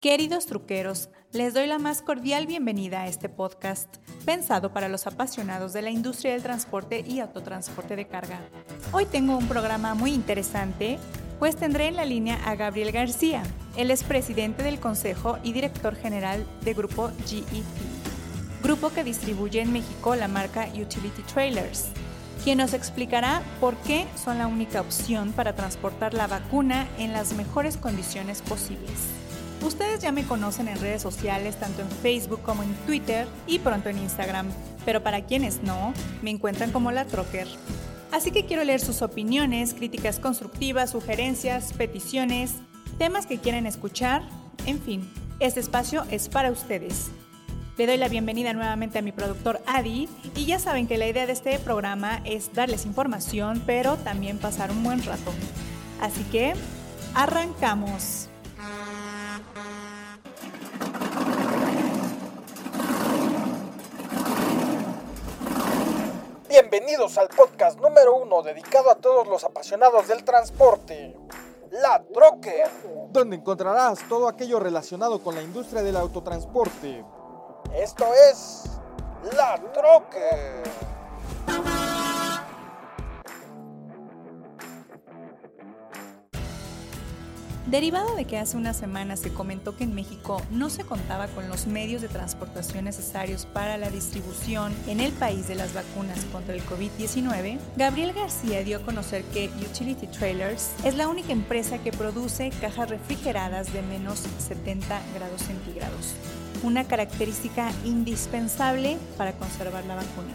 Queridos truqueros, les doy la más cordial bienvenida a este podcast, pensado para los apasionados de la industria del transporte y autotransporte de carga. Hoy tengo un programa muy interesante, pues tendré en la línea a Gabriel García. Él es presidente del Consejo y director general de Grupo GET, grupo que distribuye en México la marca Utility Trailers, quien nos explicará por qué son la única opción para transportar la vacuna en las mejores condiciones posibles. Ustedes ya me conocen en redes sociales, tanto en Facebook como en Twitter y pronto en Instagram, pero para quienes no, me encuentran como la Trocker. Así que quiero leer sus opiniones, críticas constructivas, sugerencias, peticiones, temas que quieren escuchar, en fin, este espacio es para ustedes. Le doy la bienvenida nuevamente a mi productor Adi y ya saben que la idea de este programa es darles información, pero también pasar un buen rato. Así que, arrancamos. Bienvenidos al podcast número uno dedicado a todos los apasionados del transporte, La Troque, donde encontrarás todo aquello relacionado con la industria del autotransporte. Esto es La Troque. Derivado de que hace unas semanas se comentó que en México no se contaba con los medios de transportación necesarios para la distribución en el país de las vacunas contra el COVID-19, Gabriel García dio a conocer que Utility Trailers es la única empresa que produce cajas refrigeradas de menos 70 grados centígrados, una característica indispensable para conservar la vacuna.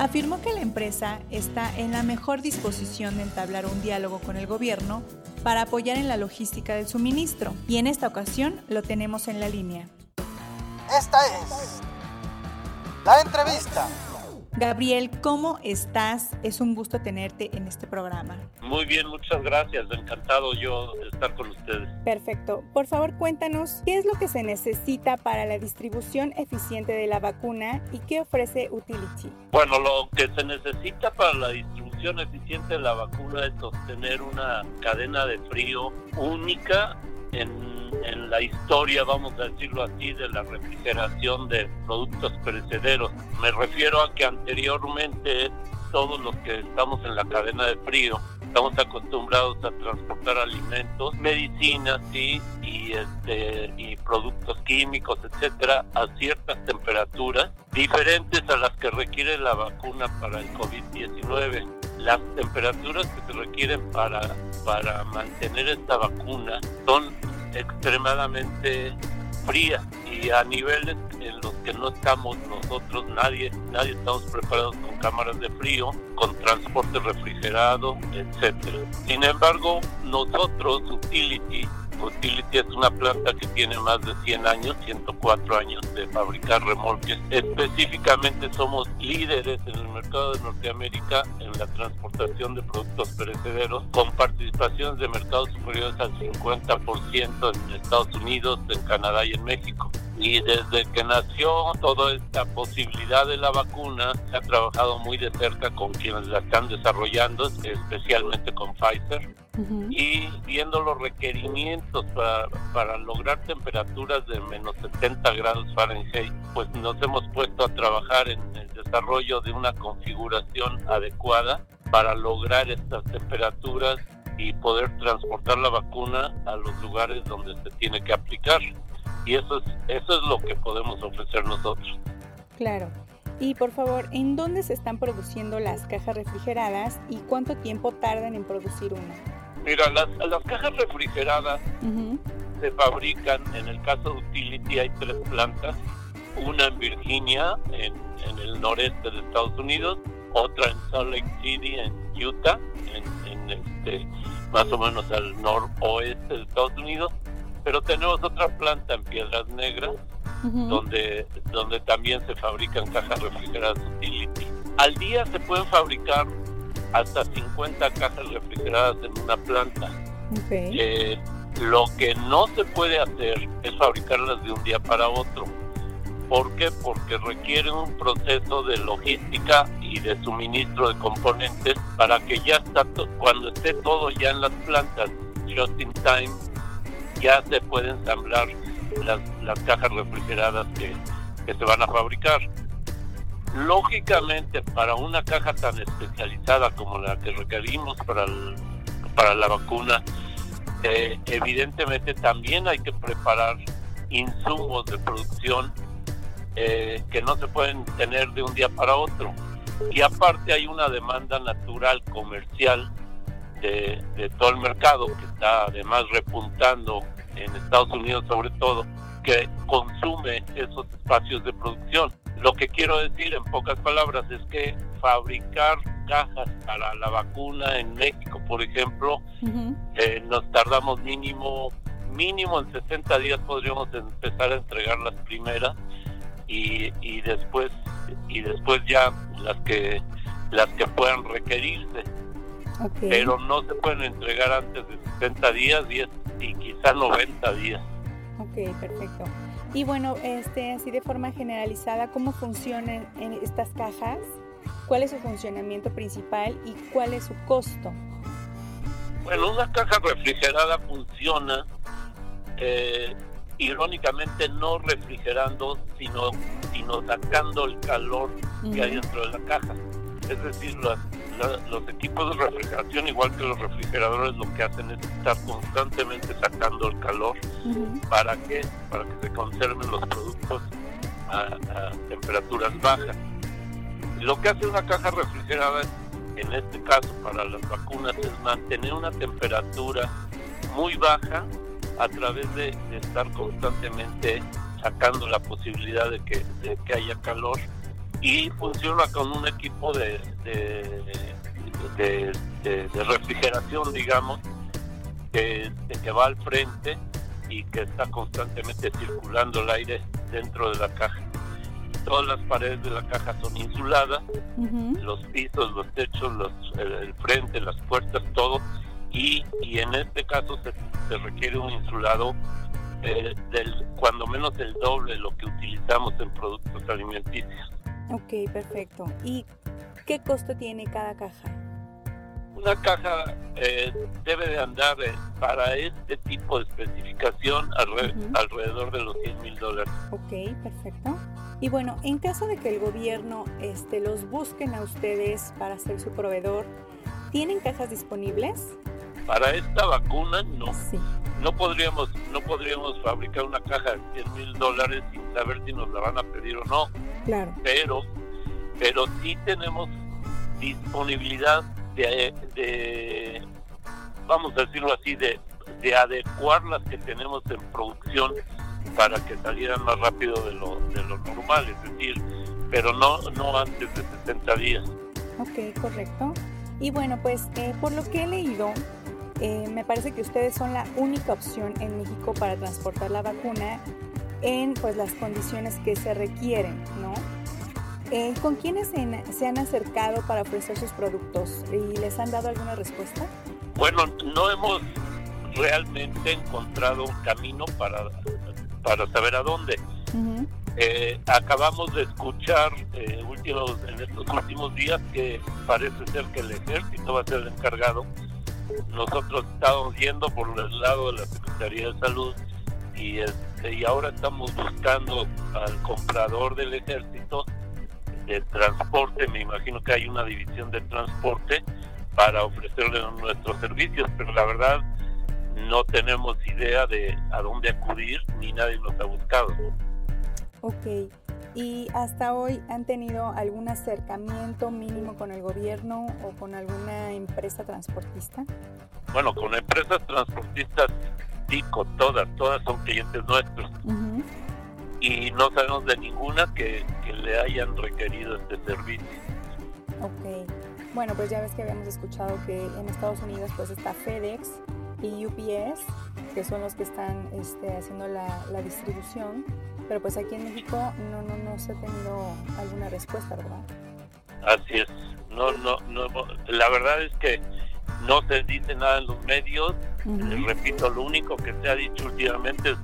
Afirmó que la empresa está en la mejor disposición de entablar un diálogo con el gobierno para apoyar en la logística del suministro y en esta ocasión lo tenemos en la línea. Esta es la entrevista. Gabriel, ¿cómo estás? Es un gusto tenerte en este programa. Muy bien, muchas gracias. Encantado yo de estar con ustedes. Perfecto. Por favor, cuéntanos qué es lo que se necesita para la distribución eficiente de la vacuna y qué ofrece Utility. Bueno, lo que se necesita para la distribución eficiente de la vacuna es sostener una cadena de frío única en, la historia, vamos a decirlo así, de la refrigeración de productos perecederos. Me refiero a que anteriormente todos los que estamos en la cadena de frío estamos acostumbrados a transportar alimentos, medicinas y, este, y productos químicos, etcétera, a ciertas temperaturas diferentes a las que requiere la vacuna para el COVID-19 las temperaturas que se requieren para, para mantener esta vacuna son extremadamente frías y a niveles en los que no estamos nosotros, nadie, nadie estamos preparados con cámaras de frío, con transporte refrigerado, etcétera. Sin embargo, nosotros, Utility, Utility es una planta que tiene más de 100 años, 104 años de fabricar remolques. Específicamente somos líderes en el mercado de Norteamérica en la transportación de productos perecederos, con participaciones de mercados superiores al 50% en Estados Unidos, en Canadá y en México y desde que nació toda esta posibilidad de la vacuna se ha trabajado muy de cerca con quienes la están desarrollando, especialmente con Pfizer, y viendo los requerimientos para, para lograr temperaturas de menos 70 grados Fahrenheit, pues nos hemos puesto a trabajar en el desarrollo de una configuración adecuada para lograr estas temperaturas y poder transportar la vacuna a los lugares donde se tiene que aplicar y eso es, eso es lo que podemos ofrecer nosotros. Claro. Y por favor, ¿en dónde se están produciendo las cajas refrigeradas y cuánto tiempo tardan en producir una? Mira, las, las cajas refrigeradas se fabrican, en el caso de Utility hay tres plantas, una en Virginia, en, en el noreste de Estados Unidos, otra en Salt Lake City, en Utah, en, en este, más o menos al noroeste de Estados Unidos, pero tenemos otra planta en Piedras Negras, donde, donde también se fabrican cajas refrigeradas Utility. Al día se pueden fabricar hasta 50 cajas refrigeradas en una planta. Eh, lo que no se puede hacer es fabricarlas de un día para otro. ¿Por qué? Porque requiere un proceso de logística y de suministro de componentes para que ya está cuando esté todo ya en las plantas, just in time, ya se puede ensamblar las, cajas refrigeradas que, que se van a fabricar. Lógicamente, para una caja tan especializada como la que requerimos para, para la vacuna, eh, evidentemente también hay que preparar insumos de producción eh, que no se pueden tener de un día para otro. Y aparte hay una demanda natural comercial de, de todo el mercado que está además repuntando en Estados Unidos sobre todo, que consume esos espacios de producción. Lo que quiero decir en pocas palabras es que fabricar cajas para la vacuna en México, por ejemplo, eh, nos tardamos mínimo mínimo en 60 días podríamos empezar a entregar las primeras y, y después y después ya las que las que puedan requerirse. Pero no se pueden entregar antes de 60 días y, y quizá 90 días ok perfecto y bueno, este, así de forma generalizada, ¿cómo funcionan en estas cajas? ¿Cuál es su funcionamiento principal y cuál es su costo? Bueno, una caja refrigerada funciona eh, irónicamente no refrigerando, sino, sino sacando el calor que hay dentro de la caja. Es decir, los equipos de refrigeración, igual que los refrigeradores, lo que hacen es estar constantemente sacando el calor. ¿Para que Para que se conserven los productos a, temperaturas bajas. Lo que hace una caja refrigerada, en este caso para las vacunas, es mantener una temperatura muy baja a través de, estar constantemente sacando la posibilidad de que, de que haya calor y funciona con un equipo de, de, refrigeración, digamos, que, que va al frente y que está constantemente circulando el aire dentro de la caja. Todas las paredes de la caja son insuladas, los pisos, los techos, los, el, frente, las puertas, todo. Y, y en este caso se, se requiere un insulado eh, del cuando menos el doble de lo que utilizamos en productos alimenticios. Ok, perfecto. ¿Y qué costo tiene cada caja? Una caja eh, debe de andar eh, para este tipo de especificación alrededor de los 100 mil dólares. Ok, perfecto. Y bueno, en caso de que el gobierno este, los busquen a ustedes para ser su proveedor, ¿tienen cajas disponibles? Para esta vacuna no. Sí. No podríamos, no podríamos fabricar una caja de 100 mil dólares sin saber si nos la van a pedir o no. Claro. Pero, pero sí tenemos disponibilidad de, vamos a decirlo así, de, de adecuar las que tenemos en producción para que salieran más rápido de lo, de lo normal, es decir, pero no, no antes de 60 días. Ok, correcto. Y bueno, pues eh, por lo que he leído, eh, me parece que ustedes son la única opción en México para transportar la vacuna en pues, las condiciones que se requieren, ¿no? Eh, ¿Con quiénes se, han acercado para ofrecer sus productos y les han dado alguna respuesta? Bueno, no hemos realmente encontrado un camino para, para saber a dónde. Eh, acabamos de escuchar últimos, en estos últimos días que parece ser que el ejército va a ser el encargado nosotros estamos yendo por el lado de la Secretaría de Salud y, este, y ahora estamos buscando al comprador del ejército de transporte, me imagino que hay una división de transporte para ofrecerle nuestros servicios, pero la verdad no tenemos idea de a dónde acudir ni nadie nos ha buscado. Ok, ¿y hasta hoy han tenido algún acercamiento mínimo con el gobierno o con alguna empresa transportista? Bueno, con empresas transportistas, sí, con todas, todas son clientes nuestros. Y no sabemos de ninguna que, le hayan requerido este servicio. Ok. Bueno, pues ya ves que habíamos escuchado que en Estados Unidos pues está FedEx y UPS, que son los que están este, haciendo la, la distribución pero pues aquí en México no, no, no se ha tenido alguna respuesta, ¿verdad? Así es. No, no, no. La verdad es que no se dice nada en los medios. Les repito, lo único que se ha dicho últimamente es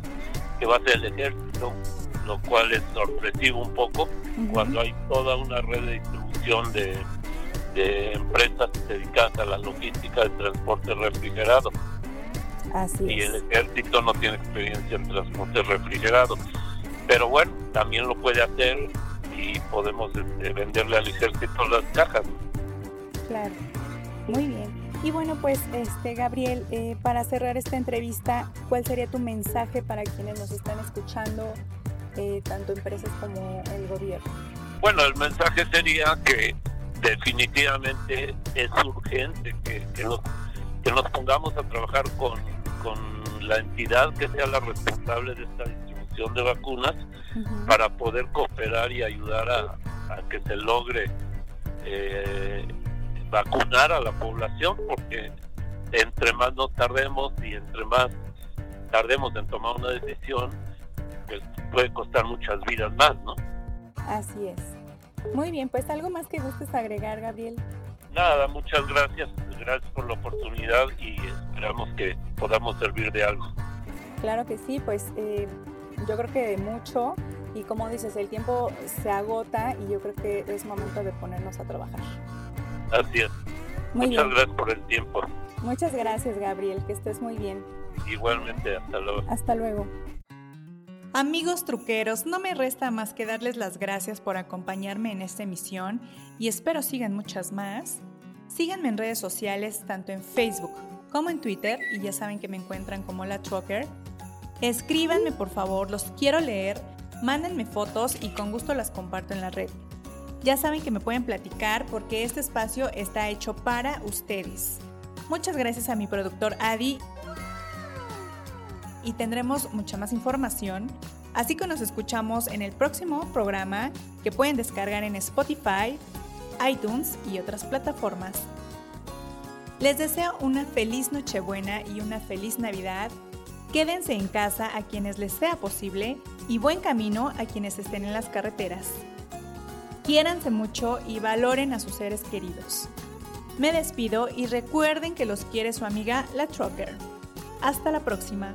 que va a ser el ejército, lo cual es sorpresivo un poco cuando hay toda una red de distribución de, de empresas dedicadas a la logística de transporte refrigerado. Así y es. el ejército no tiene experiencia en transporte refrigerado. Pero bueno, también lo puede hacer y podemos este, venderle al ejército las cajas. Claro, muy bien. Y bueno, pues, este Gabriel, eh, para cerrar esta entrevista, ¿cuál sería tu mensaje para quienes nos están escuchando, eh, tanto empresas como el gobierno? Bueno, el mensaje sería que definitivamente es urgente que, que, nos, que nos pongamos a trabajar con, con la entidad que sea la responsable de esta de vacunas para poder cooperar y ayudar a, a que se logre eh, vacunar a la población, porque entre más nos tardemos y entre más tardemos en tomar una decisión, pues puede costar muchas vidas más, ¿no? Así es. Muy bien, pues algo más que gustes agregar, Gabriel. Nada, muchas gracias, gracias por la oportunidad y esperamos que podamos servir de algo. Claro que sí, pues eh, yo creo que mucho y como dices, el tiempo se agota y yo creo que es momento de ponernos a trabajar. Así es. Muy muchas bien, gracias por el tiempo. muchas gracias Gabriel, que estés muy bien. Igualmente, hasta luego. Hasta luego. Amigos truqueros, no me resta más que darles las gracias por acompañarme en esta emisión y espero sigan muchas más. Síganme en redes sociales, tanto en Facebook como en Twitter, y ya saben que me encuentran como la Trucker. Escríbanme por favor, los quiero leer, mándenme fotos y con gusto las comparto en la red. Ya saben que me pueden platicar porque este espacio está hecho para ustedes. Muchas gracias a mi productor Adi y tendremos mucha más información. Así que nos escuchamos en el próximo programa que pueden descargar en Spotify, iTunes y otras plataformas. Les deseo una feliz Nochebuena y una feliz Navidad. Quédense en casa a quienes les sea posible y buen camino a quienes estén en las carreteras. Quiéranse mucho y valoren a sus seres queridos. Me despido y recuerden que los quiere su amiga La Trucker. Hasta la próxima.